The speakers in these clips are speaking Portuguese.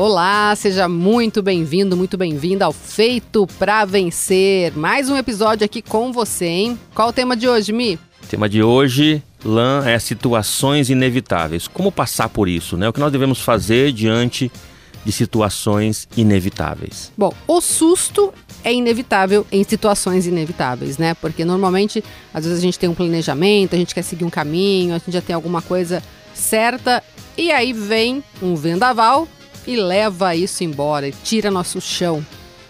Olá, seja muito bem-vindo, muito bem-vinda ao Feito para Vencer. Mais um episódio aqui com você, hein? Qual o tema de hoje, Mi? O tema de hoje, Lan, é situações inevitáveis. Como passar por isso, né? O que nós devemos fazer diante de situações inevitáveis. Bom, o susto é inevitável em situações inevitáveis, né? Porque normalmente, às vezes a gente tem um planejamento, a gente quer seguir um caminho, a gente já tem alguma coisa certa e aí vem um vendaval e leva isso embora, tira nosso chão.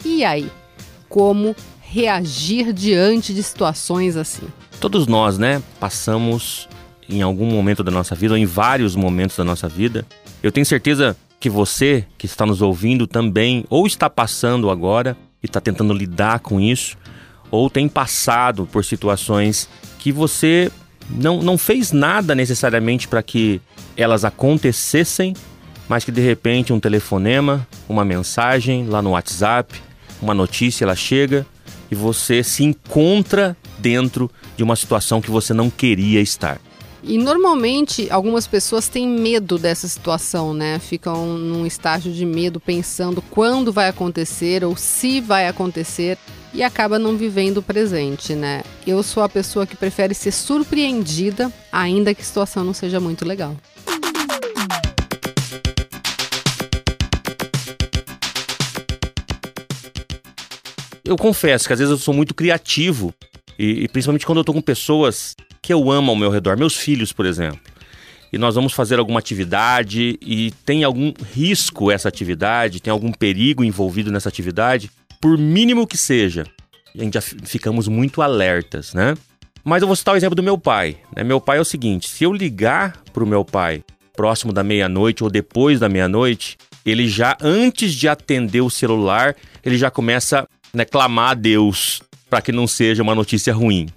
E aí, como reagir diante de situações assim? Todos nós, né, passamos em algum momento da nossa vida, ou em vários momentos da nossa vida. Eu tenho certeza que você que está nos ouvindo também, ou está passando agora e está tentando lidar com isso, ou tem passado por situações que você não, não fez nada necessariamente para que elas acontecessem, mas que de repente um telefonema, uma mensagem lá no WhatsApp, uma notícia, ela chega e você se encontra dentro de uma situação que você não queria estar. E normalmente algumas pessoas têm medo dessa situação, né? Ficam num estágio de medo pensando quando vai acontecer ou se vai acontecer e acaba não vivendo o presente, né? Eu sou a pessoa que prefere ser surpreendida, ainda que a situação não seja muito legal. Eu confesso que às vezes eu sou muito criativo e, e principalmente quando eu tô com pessoas que eu amo ao meu redor, meus filhos, por exemplo. E nós vamos fazer alguma atividade e tem algum risco essa atividade, tem algum perigo envolvido nessa atividade, por mínimo que seja. A gente já ficamos muito alertas, né? Mas eu vou citar o exemplo do meu pai. Né? Meu pai é o seguinte: se eu ligar para o meu pai próximo da meia-noite ou depois da meia-noite, ele já, antes de atender o celular, ele já começa né, clamar a Deus para que não seja uma notícia ruim.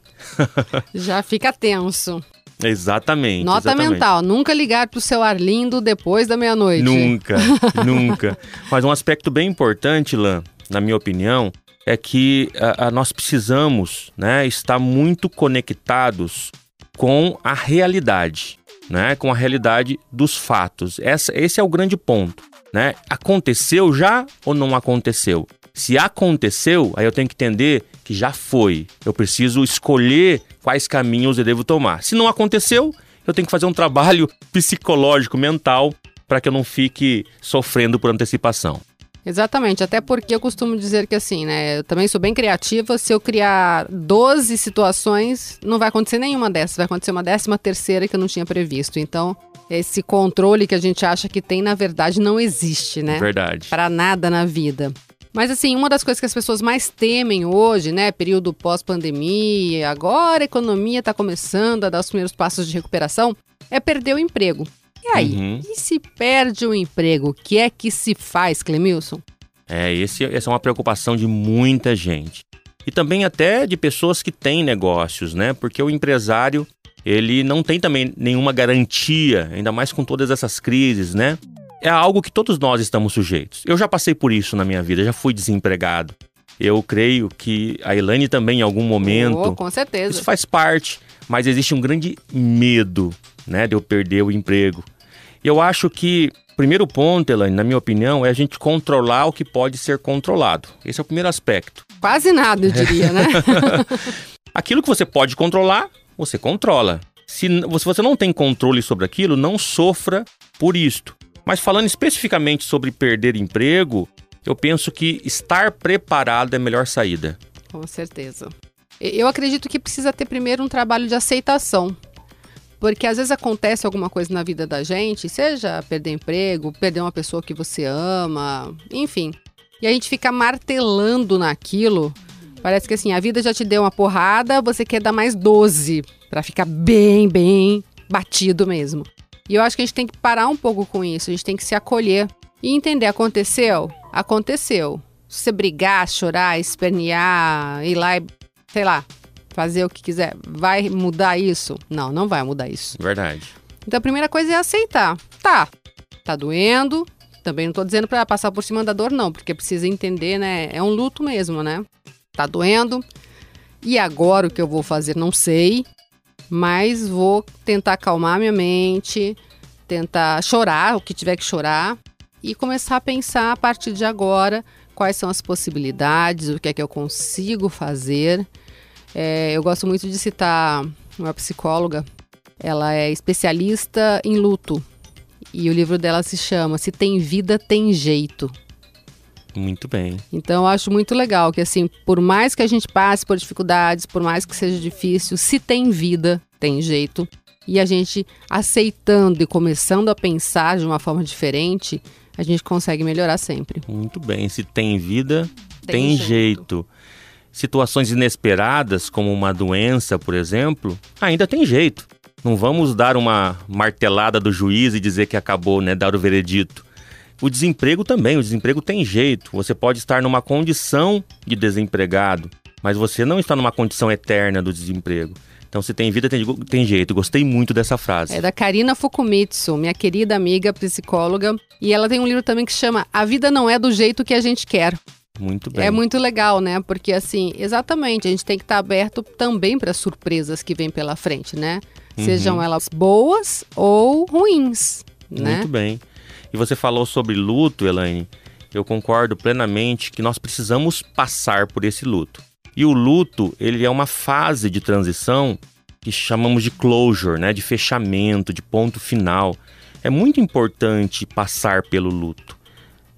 Já fica tenso. Exatamente. Nota exatamente. mental, nunca ligar para o seu Arlindo depois da meia-noite. Nunca, nunca. Mas um aspecto bem importante, Lan, na minha opinião, é que a, a, nós precisamos né, estar muito conectados com a realidade, né, com a realidade dos fatos. Essa, esse é o grande ponto. Né? Aconteceu já ou não aconteceu? Se aconteceu, aí eu tenho que entender que já foi. Eu preciso escolher quais caminhos eu devo tomar. Se não aconteceu, eu tenho que fazer um trabalho psicológico, mental, para que eu não fique sofrendo por antecipação. Exatamente, até porque eu costumo dizer que assim, né? Eu também sou bem criativa. Se eu criar 12 situações, não vai acontecer nenhuma dessas, vai acontecer uma décima terceira que eu não tinha previsto. Então, esse controle que a gente acha que tem, na verdade, não existe, né? Verdade. Para nada na vida. Mas assim, uma das coisas que as pessoas mais temem hoje, né, período pós-pandemia, agora a economia está começando a dar os primeiros passos de recuperação, é perder o emprego. E aí, uhum. e se perde o emprego, o que é que se faz, Clemilson? É, esse, essa é uma preocupação de muita gente. E também até de pessoas que têm negócios, né? Porque o empresário, ele não tem também nenhuma garantia, ainda mais com todas essas crises, né? É algo que todos nós estamos sujeitos. Eu já passei por isso na minha vida, já fui desempregado. Eu creio que a Elaine também, em algum momento. Oh, com certeza. Isso faz parte, mas existe um grande medo, né, de eu perder o emprego. Eu acho que o primeiro ponto, Elaine, na minha opinião, é a gente controlar o que pode ser controlado. Esse é o primeiro aspecto. Quase nada, eu diria, né? aquilo que você pode controlar, você controla. Se, se você não tem controle sobre aquilo, não sofra por isto. Mas falando especificamente sobre perder emprego, eu penso que estar preparado é a melhor saída. Com certeza. Eu acredito que precisa ter primeiro um trabalho de aceitação. Porque às vezes acontece alguma coisa na vida da gente, seja perder emprego, perder uma pessoa que você ama, enfim. E a gente fica martelando naquilo. Parece que assim, a vida já te deu uma porrada, você quer dar mais 12 para ficar bem, bem batido mesmo. E eu acho que a gente tem que parar um pouco com isso, a gente tem que se acolher e entender: aconteceu? Aconteceu. Se você brigar, chorar, espernear, ir lá e, sei lá, fazer o que quiser, vai mudar isso? Não, não vai mudar isso. Verdade. Então a primeira coisa é aceitar. Tá, tá doendo. Também não tô dizendo para passar por cima da dor, não, porque precisa entender, né? É um luto mesmo, né? Tá doendo. E agora o que eu vou fazer? Não sei mas vou tentar acalmar minha mente, tentar chorar o que tiver que chorar e começar a pensar a partir de agora quais são as possibilidades, o que é que eu consigo fazer. É, eu gosto muito de citar uma psicóloga, ela é especialista em luto e o livro dela se chama Se Tem Vida, Tem Jeito. Muito bem. Então eu acho muito legal que assim, por mais que a gente passe por dificuldades, por mais que seja difícil, se tem vida, tem jeito. E a gente aceitando e começando a pensar de uma forma diferente, a gente consegue melhorar sempre. Muito bem. Se tem vida, tem, tem jeito. jeito. Situações inesperadas, como uma doença, por exemplo, ainda tem jeito. Não vamos dar uma martelada do juiz e dizer que acabou, né? Dar o veredito. O desemprego também, o desemprego tem jeito. Você pode estar numa condição de desempregado, mas você não está numa condição eterna do desemprego. Então, se tem vida, tem, tem jeito. Gostei muito dessa frase. É da Karina Fukumitsu, minha querida amiga psicóloga. E ela tem um livro também que chama A Vida Não É do Jeito que a Gente Quer. Muito bem. É muito legal, né? Porque, assim, exatamente, a gente tem que estar aberto também para surpresas que vêm pela frente, né? Uhum. Sejam elas boas ou ruins, né? Muito bem. E você falou sobre luto, Elaine. Eu concordo plenamente que nós precisamos passar por esse luto. E o luto, ele é uma fase de transição que chamamos de closure, né, de fechamento, de ponto final. É muito importante passar pelo luto.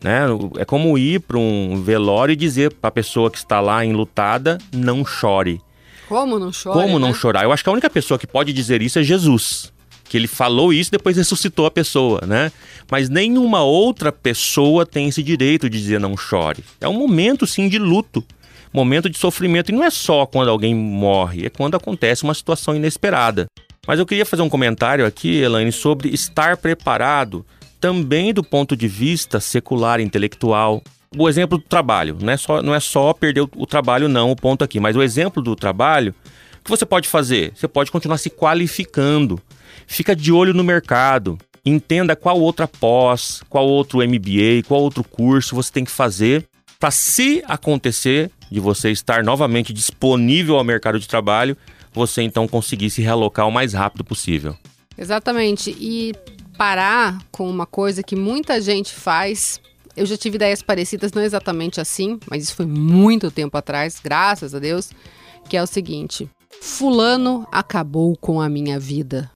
Né? É como ir para um velório e dizer para a pessoa que está lá enlutada, não chore. Como não chore? Como né? não chorar? Eu acho que a única pessoa que pode dizer isso é Jesus que ele falou isso depois ressuscitou a pessoa, né? Mas nenhuma outra pessoa tem esse direito de dizer não chore. É um momento sim de luto, momento de sofrimento e não é só quando alguém morre, é quando acontece uma situação inesperada. Mas eu queria fazer um comentário aqui, Elaine, sobre estar preparado também do ponto de vista secular intelectual. O exemplo do trabalho, não é só, não é só perder o, o trabalho, não, o ponto aqui, mas o exemplo do trabalho, o que você pode fazer? Você pode continuar se qualificando. Fica de olho no mercado. Entenda qual outra pós, qual outro MBA, qual outro curso você tem que fazer para se acontecer de você estar novamente disponível ao mercado de trabalho, você então conseguir se realocar o mais rápido possível. Exatamente. E parar com uma coisa que muita gente faz. Eu já tive ideias parecidas, não exatamente assim, mas isso foi muito tempo atrás, graças a Deus, que é o seguinte: Fulano acabou com a minha vida.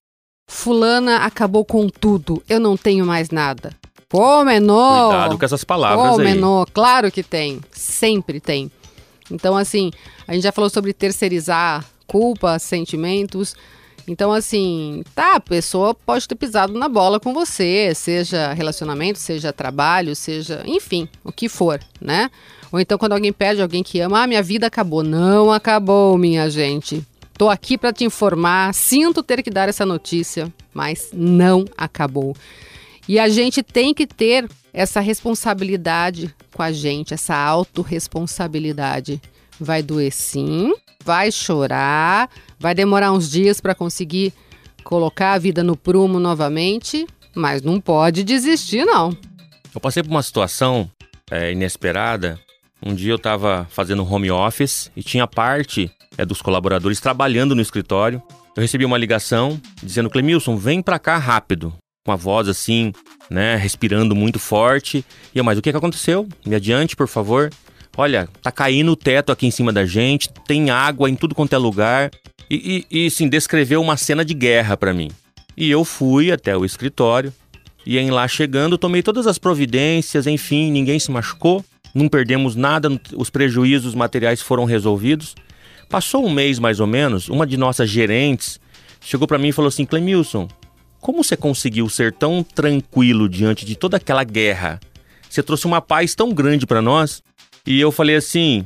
Fulana acabou com tudo, eu não tenho mais nada. Pô, menor! Cuidado com essas palavras Pô, aí. menor, claro que tem. Sempre tem. Então, assim, a gente já falou sobre terceirizar culpa, sentimentos. Então, assim, tá, a pessoa pode ter pisado na bola com você, seja relacionamento, seja trabalho, seja, enfim, o que for, né? Ou então quando alguém pede alguém que ama, ah, minha vida acabou. Não acabou, minha gente. Tô aqui para te informar. Sinto ter que dar essa notícia, mas não acabou. E a gente tem que ter essa responsabilidade com a gente, essa autorresponsabilidade. Vai doer sim, vai chorar, vai demorar uns dias para conseguir colocar a vida no prumo novamente, mas não pode desistir, não. Eu passei por uma situação é, inesperada. Um dia eu estava fazendo home office e tinha parte é, dos colaboradores trabalhando no escritório. Eu recebi uma ligação dizendo: Clemilson, vem pra cá rápido. Com a voz assim, né, respirando muito forte. E eu, mas o que, que aconteceu? Me adiante, por favor. Olha, tá caindo o teto aqui em cima da gente, tem água em tudo quanto é lugar. E, e, e sim, descreveu uma cena de guerra para mim. E eu fui até o escritório. E em lá chegando, tomei todas as providências, enfim, ninguém se machucou, não perdemos nada, os prejuízos materiais foram resolvidos. Passou um mês mais ou menos, uma de nossas gerentes chegou para mim e falou assim: Clemilson, como você conseguiu ser tão tranquilo diante de toda aquela guerra? Você trouxe uma paz tão grande para nós? E eu falei assim: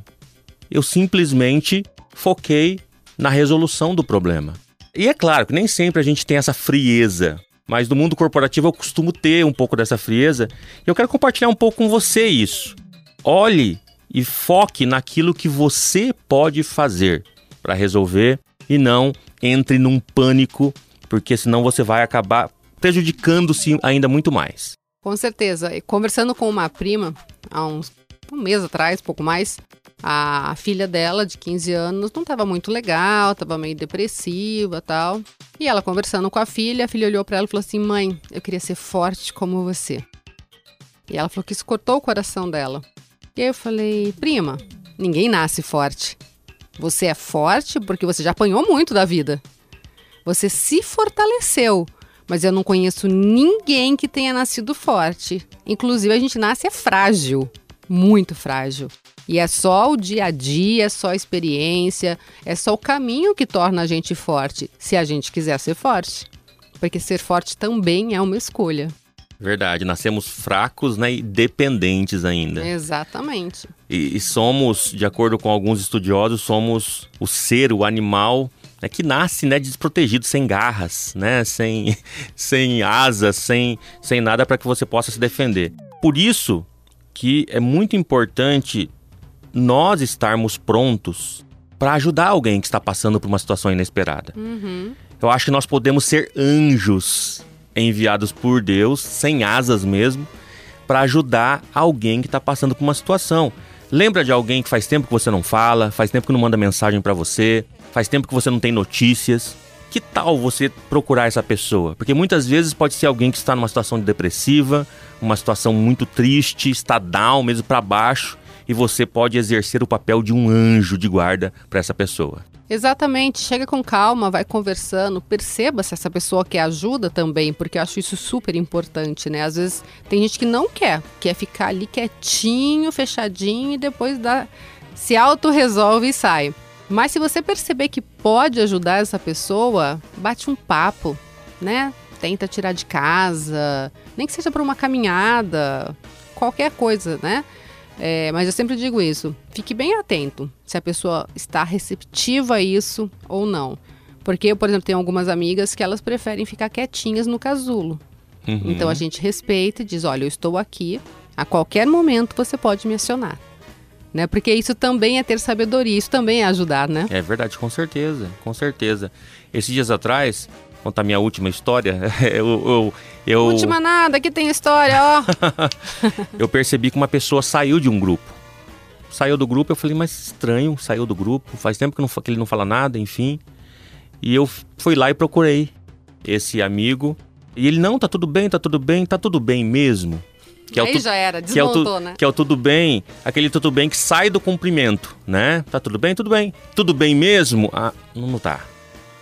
eu simplesmente foquei na resolução do problema. E é claro que nem sempre a gente tem essa frieza, mas no mundo corporativo eu costumo ter um pouco dessa frieza. E eu quero compartilhar um pouco com você isso. Olhe e foque naquilo que você pode fazer para resolver e não entre num pânico, porque senão você vai acabar prejudicando-se ainda muito mais. Com certeza. Conversando com uma prima há uns um mês atrás, pouco mais, a filha dela, de 15 anos, não estava muito legal, estava meio depressiva tal. E ela conversando com a filha, a filha olhou para ela e falou assim: Mãe, eu queria ser forte como você. E ela falou que isso cortou o coração dela. E aí eu falei, prima, ninguém nasce forte. Você é forte porque você já apanhou muito da vida. Você se fortaleceu, mas eu não conheço ninguém que tenha nascido forte. Inclusive, a gente nasce é frágil, muito frágil. E é só o dia a dia, é só a experiência, é só o caminho que torna a gente forte, se a gente quiser ser forte. Porque ser forte também é uma escolha. Verdade, nascemos fracos né, e dependentes ainda. Exatamente. E, e somos, de acordo com alguns estudiosos, somos o ser, o animal né, que nasce né, desprotegido, sem garras, né, sem, sem asas, sem, sem nada para que você possa se defender. Por isso que é muito importante nós estarmos prontos para ajudar alguém que está passando por uma situação inesperada. Uhum. Eu acho que nós podemos ser anjos enviados por Deus, sem asas mesmo, para ajudar alguém que está passando por uma situação. Lembra de alguém que faz tempo que você não fala, faz tempo que não manda mensagem para você, faz tempo que você não tem notícias. Que tal você procurar essa pessoa? Porque muitas vezes pode ser alguém que está numa situação depressiva, uma situação muito triste, está down, mesmo para baixo, e você pode exercer o papel de um anjo de guarda para essa pessoa. Exatamente, chega com calma, vai conversando, perceba se essa pessoa quer ajuda também, porque eu acho isso super importante, né? Às vezes tem gente que não quer, quer ficar ali quietinho, fechadinho e depois dá, se auto-resolve e sai. Mas se você perceber que pode ajudar essa pessoa, bate um papo, né? Tenta tirar de casa, nem que seja para uma caminhada, qualquer coisa, né? É, mas eu sempre digo isso: fique bem atento se a pessoa está receptiva a isso ou não. Porque eu, por exemplo, tenho algumas amigas que elas preferem ficar quietinhas no casulo. Uhum. Então a gente respeita e diz: olha, eu estou aqui, a qualquer momento você pode me acionar. Né? Porque isso também é ter sabedoria, isso também é ajudar, né? É verdade, com certeza, com certeza. Esses dias atrás, contar minha última história. eu, eu, eu... Última nada, aqui tem história, ó. eu percebi que uma pessoa saiu de um grupo. Saiu do grupo, eu falei, mas estranho, saiu do grupo, faz tempo que, não, que ele não fala nada, enfim. E eu fui lá e procurei esse amigo. E ele, não, tá tudo bem, tá tudo bem, tá tudo bem mesmo. Que é Aí tu, já era, desmontou, que é o tu, né? Que é o tudo bem, aquele tudo bem que sai do cumprimento, né? Tá tudo bem, tudo bem. Tudo bem mesmo? Ah, não tá.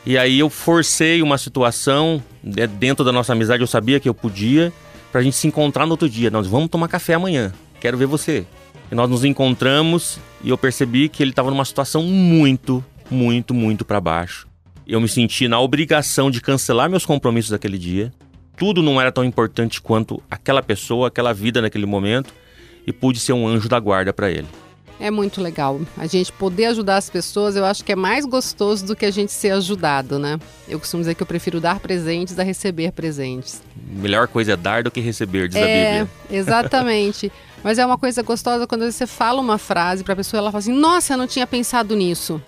E aí eu forcei uma situação, né, dentro da nossa amizade eu sabia que eu podia, pra gente se encontrar no outro dia. Nós vamos tomar café amanhã, quero ver você. E nós nos encontramos e eu percebi que ele estava numa situação muito, muito, muito para baixo. Eu me senti na obrigação de cancelar meus compromissos daquele dia. Tudo não era tão importante quanto aquela pessoa, aquela vida naquele momento, e pude ser um anjo da guarda para ele. É muito legal. A gente poder ajudar as pessoas, eu acho que é mais gostoso do que a gente ser ajudado, né? Eu costumo dizer que eu prefiro dar presentes a receber presentes. Melhor coisa é dar do que receber, diz é, a Bíblia. Exatamente. Mas é uma coisa gostosa quando você fala uma frase para a pessoa, ela fala assim: "Nossa, eu não tinha pensado nisso".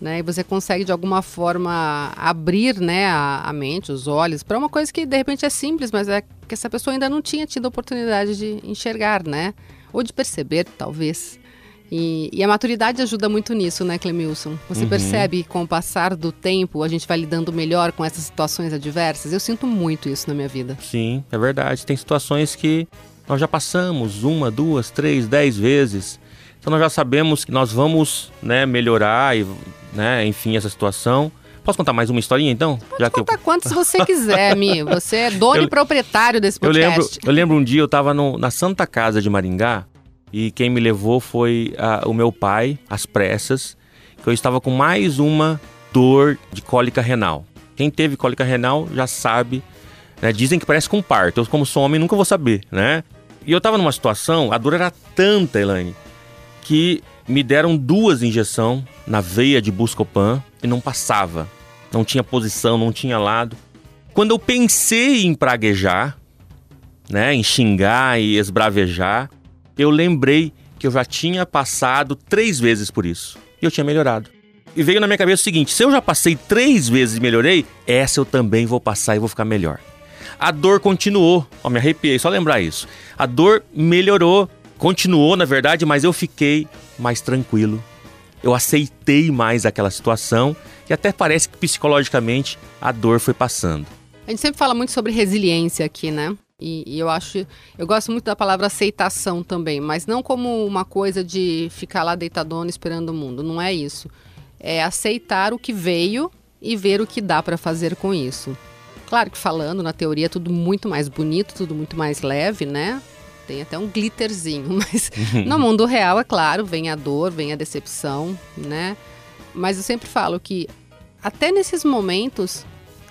Né? E você consegue de alguma forma abrir, né, a, a mente, os olhos para uma coisa que de repente é simples, mas é que essa pessoa ainda não tinha tido a oportunidade de enxergar, né? Ou de perceber, talvez. E, e, a maturidade ajuda muito nisso, né, Clemilson? Você uhum. percebe que com o passar do tempo a gente vai lidando melhor com essas situações adversas? Eu sinto muito isso na minha vida. Sim, é verdade. Tem situações que nós já passamos uma, duas, três, dez vezes. Então nós já sabemos que nós vamos né, melhorar e, né, enfim, essa situação. Posso contar mais uma historinha então? Pode já contar eu... quantas você quiser, Mi. Você é dono eu, e proprietário desse podcast. Eu lembro, eu lembro um dia eu estava na Santa Casa de Maringá e quem me levou foi o meu pai, às pressas, que eu estava com mais uma dor de cólica renal. Quem teve cólica renal já sabe, né? Dizem que parece com parto. Eu, como sou homem, nunca vou saber, né? E eu estava numa situação, a dor era tanta, Elaine, que me deram duas injeções na veia de Buscopan e não passava. Não tinha posição, não tinha lado. Quando eu pensei em praguejar, né, em xingar e esbravejar, eu lembrei que eu já tinha passado três vezes por isso. E eu tinha melhorado. E veio na minha cabeça o seguinte: se eu já passei três vezes e melhorei, essa eu também vou passar e vou ficar melhor. A dor continuou. Ó, me arrepiei, só lembrar isso. A dor melhorou, continuou, na verdade, mas eu fiquei mais tranquilo. Eu aceitei mais aquela situação e até parece que psicologicamente a dor foi passando. A gente sempre fala muito sobre resiliência aqui, né? E, e, eu acho, eu gosto muito da palavra aceitação também, mas não como uma coisa de ficar lá deitadona esperando o mundo. Não é isso. É aceitar o que veio e ver o que dá para fazer com isso. Claro que falando na teoria é tudo muito mais bonito, tudo muito mais leve, né? Tem até um glitterzinho, mas no mundo real, é claro, vem a dor, vem a decepção, né? Mas eu sempre falo que até nesses momentos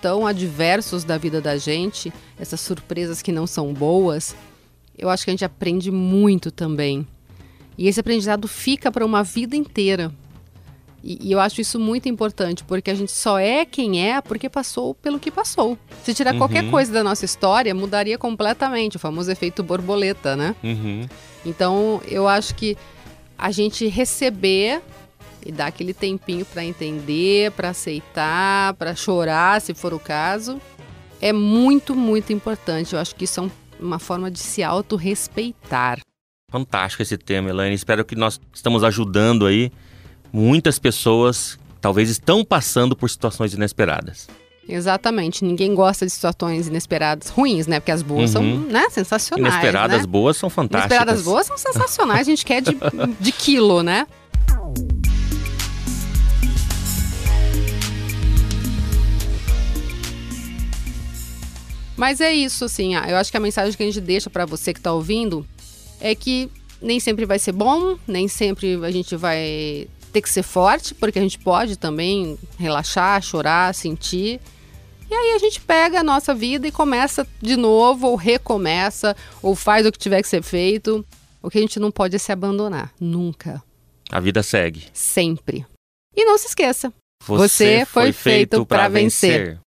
tão adversos da vida da gente, essas surpresas que não são boas, eu acho que a gente aprende muito também. E esse aprendizado fica para uma vida inteira. E, e, eu acho isso muito importante, porque a gente só é quem é porque passou pelo que passou. Se tirar uhum. qualquer coisa da nossa história, mudaria completamente o famoso efeito borboleta, né? Uhum. Então, eu acho que a gente receber e dar aquele tempinho para entender, para aceitar, para chorar, se for o caso, é muito, muito importante. Eu acho que isso é um, uma forma de se autorrespeitar. Fantástico esse tema, Elaine. Espero que nós estamos ajudando aí muitas pessoas talvez estão passando por situações inesperadas. Exatamente. Ninguém gosta de situações inesperadas ruins, né? Porque as boas uhum. são né, sensacionais. Inesperadas né? boas são fantásticas. Inesperadas boas são sensacionais. A gente quer de, de quilo, né? Mas é isso, assim, ah, eu acho que a mensagem que a gente deixa para você que está ouvindo é que nem sempre vai ser bom, nem sempre a gente vai ter que ser forte, porque a gente pode também relaxar, chorar, sentir. E aí a gente pega a nossa vida e começa de novo, ou recomeça, ou faz o que tiver que ser feito. O que a gente não pode é se abandonar, nunca. A vida segue. Sempre. E não se esqueça, você, você foi, feito, feito para vencer. vencer.